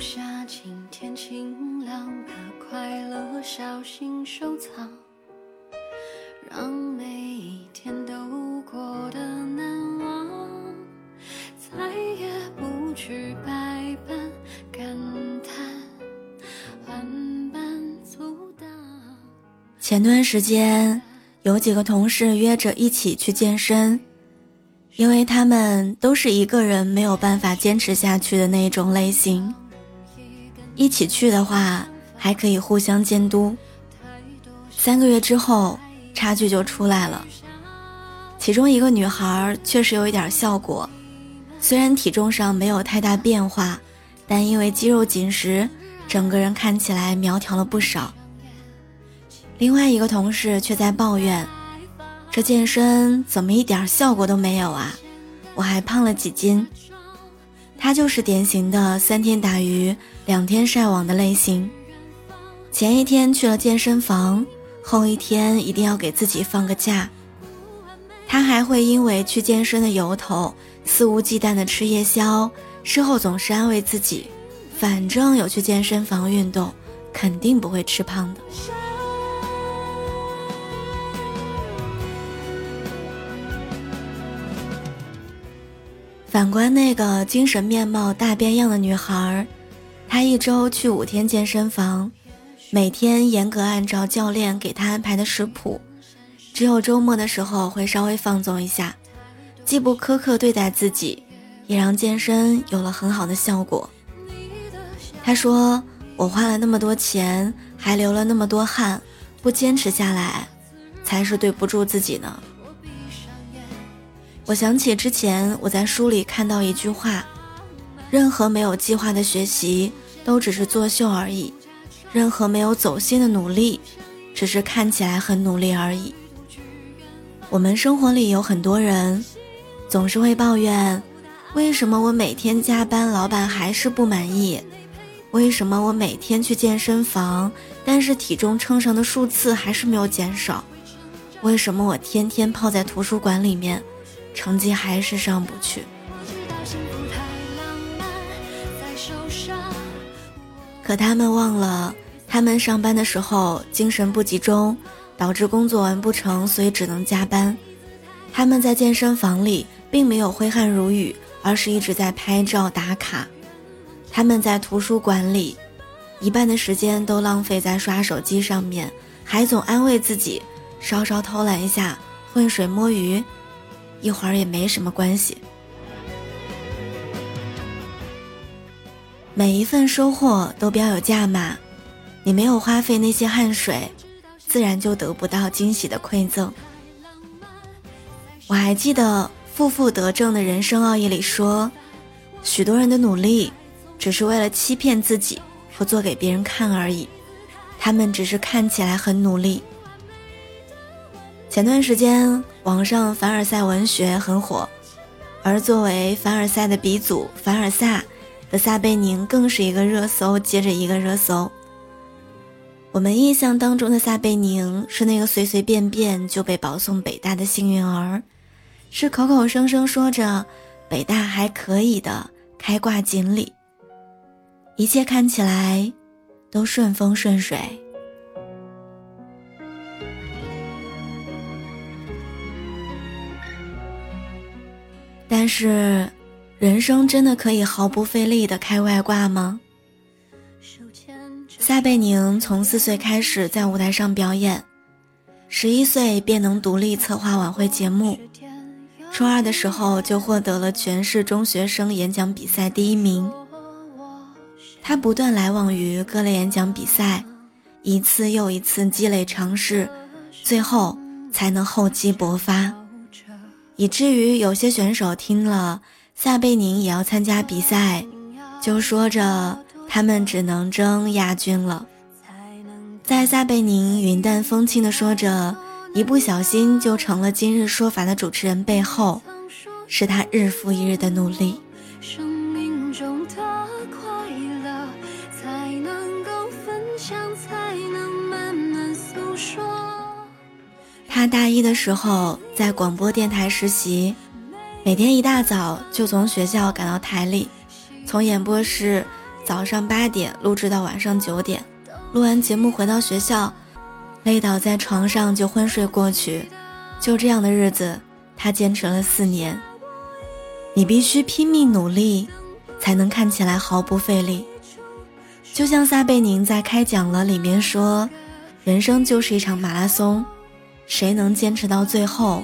留下今天晴朗把快乐，小心收藏，让每一天都过得难忘，再也不去百般感叹，万般阻挡。前段时间，有几个同事约着一起去健身。因为他们都是一个人没有办法坚持下去的那种类型，一起去的话还可以互相监督。三个月之后，差距就出来了。其中一个女孩确实有一点效果，虽然体重上没有太大变化，但因为肌肉紧实，整个人看起来苗条了不少。另外一个同事却在抱怨。这健身怎么一点效果都没有啊！我还胖了几斤。他就是典型的三天打鱼两天晒网的类型。前一天去了健身房，后一天一定要给自己放个假。他还会因为去健身的由头肆无忌惮的吃夜宵，事后总是安慰自己，反正有去健身房运动，肯定不会吃胖的。反观那个精神面貌大变样的女孩，他一周去五天健身房，每天严格按照教练给他安排的食谱，只有周末的时候会稍微放纵一下，既不苛刻对待自己，也让健身有了很好的效果。他说：“我花了那么多钱，还流了那么多汗，不坚持下来，才是对不住自己呢。”我想起之前我在书里看到一句话：任何没有计划的学习都只是作秀而已；任何没有走心的努力，只是看起来很努力而已。我们生活里有很多人，总是会抱怨：为什么我每天加班，老板还是不满意？为什么我每天去健身房，但是体重秤上的数次还是没有减少？为什么我天天泡在图书馆里面？成绩还是上不去。可他们忘了，他们上班的时候精神不集中，导致工作完不成，所以只能加班。他们在健身房里并没有挥汗如雨，而是一直在拍照打卡。他们在图书馆里，一半的时间都浪费在刷手机上面，还总安慰自己，稍稍偷懒一下，浑水摸鱼。一会儿也没什么关系。每一份收获都标有价码，你没有花费那些汗水，自然就得不到惊喜的馈赠。我还记得《负负得正的人生奥义》里说，许多人的努力，只是为了欺骗自己，不做给别人看而已。他们只是看起来很努力。前段时间，网上凡尔赛文学很火，而作为凡尔赛的鼻祖凡尔赛的撒贝宁更是一个热搜接着一个热搜。我们印象当中的撒贝宁是那个随随便便就被保送北大的幸运儿，是口口声声说着北大还可以的开挂锦鲤，一切看起来都顺风顺水。但是，人生真的可以毫不费力的开外挂吗？撒贝宁从四岁开始在舞台上表演，十一岁便能独立策划晚会节目，初二的时候就获得了全市中学生演讲比赛第一名。他不断来往于各类演讲比赛，一次又一次积累尝试，最后才能厚积薄发。以至于有些选手听了撒贝宁也要参加比赛，就说着他们只能争亚军了。在撒贝宁云淡风轻地说着一不小心就成了今日说法的主持人背后，是他日复一日的努力。他大一的时候在广播电台实习，每天一大早就从学校赶到台里，从演播室早上八点录制到晚上九点，录完节目回到学校，累倒在床上就昏睡过去。就这样的日子，他坚持了四年。你必须拼命努力，才能看起来毫不费力。就像撒贝宁在开讲了里面说：“人生就是一场马拉松，谁能坚持到最后，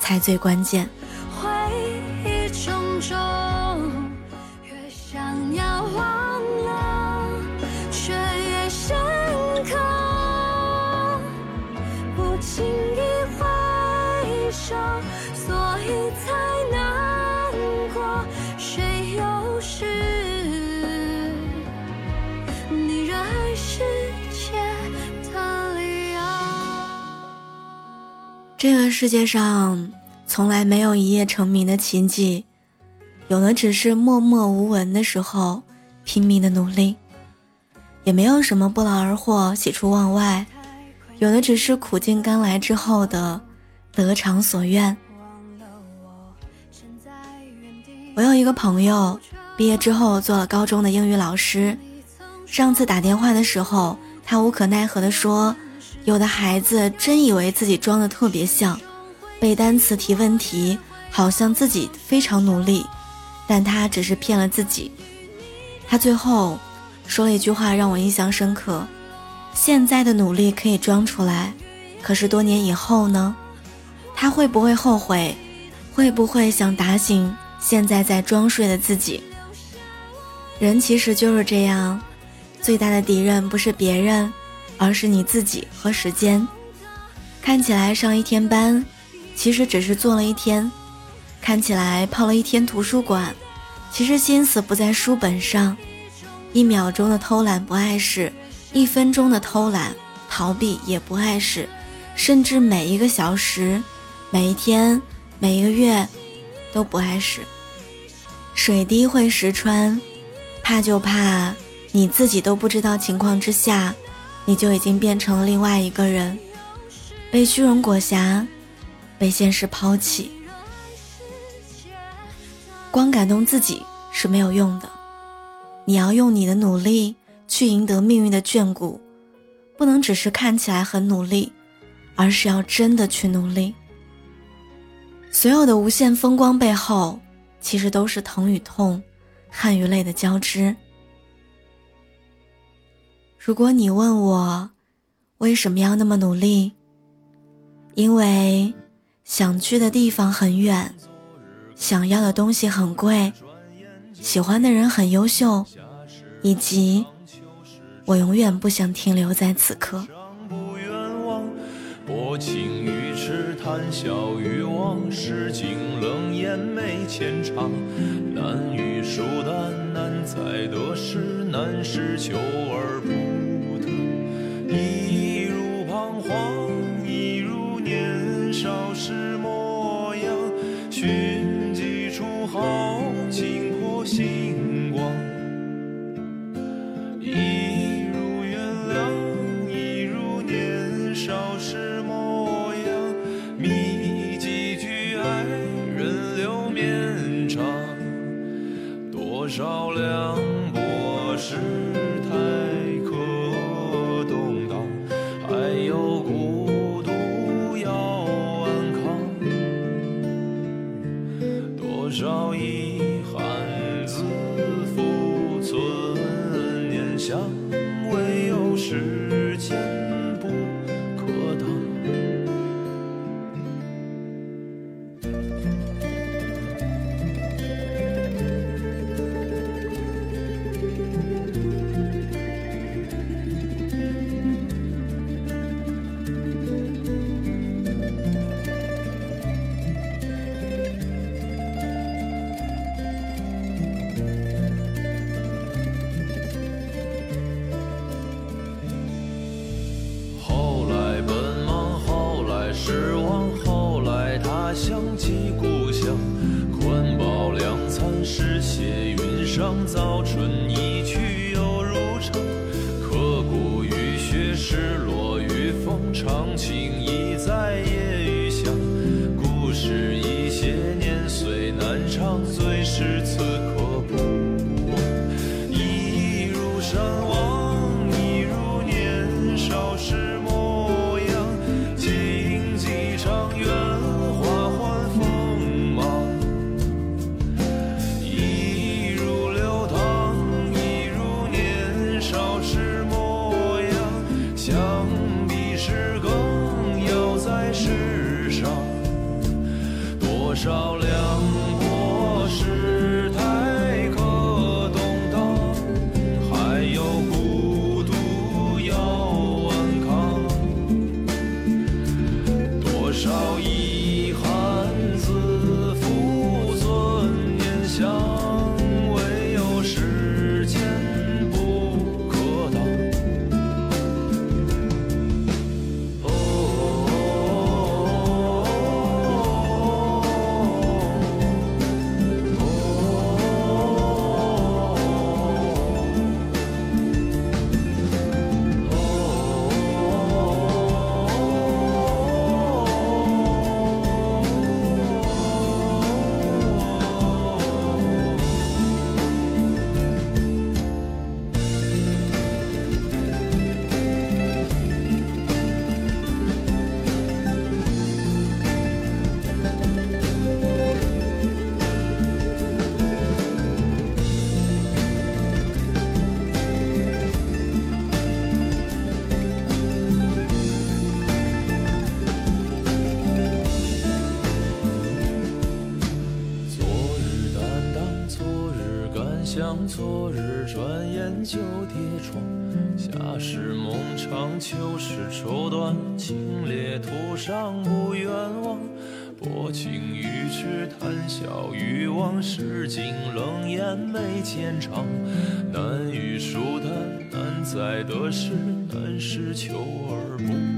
才最关键。”这个世界上从来没有一夜成名的奇迹，有的只是默默无闻的时候拼命的努力，也没有什么不劳而获、喜出望外，有的只是苦尽甘来之后的得偿所愿。我有一个朋友，毕业之后做了高中的英语老师，上次打电话的时候，他无可奈何地说。有的孩子真以为自己装的特别像，背单词、提问题，好像自己非常努力，但他只是骗了自己。他最后说了一句话让我印象深刻：现在的努力可以装出来，可是多年以后呢？他会不会后悔？会不会想打醒现在在装睡的自己？人其实就是这样，最大的敌人不是别人。而是你自己和时间。看起来上一天班，其实只是做了一天；看起来泡了一天图书馆，其实心思不在书本上。一秒钟的偷懒不碍事，一分钟的偷懒逃避也不碍事，甚至每一个小时、每一天、每一个月都不碍事。水滴会石穿，怕就怕你自己都不知道情况之下。你就已经变成了另外一个人，被虚荣裹挟，被现实抛弃。光感动自己是没有用的，你要用你的努力去赢得命运的眷顾，不能只是看起来很努力，而是要真的去努力。所有的无限风光背后，其实都是疼与痛、汗与泪的交织。如果你问我为什么要那么努力，因为想去的地方很远，想要的东西很贵，喜欢的人很优秀，以及我永远不想停留在此刻。谈笑于往事，景冷眼没浅尝。难遇疏淡，难猜得失，难是求而不得。一长情已在。昨日转眼就跌撞。夏时梦长，秋时愁短，清冽途上不远望。薄情于痴，谈笑于往事，尽冷眼眉间长。难遇疏淡，难在得失，难是求而不。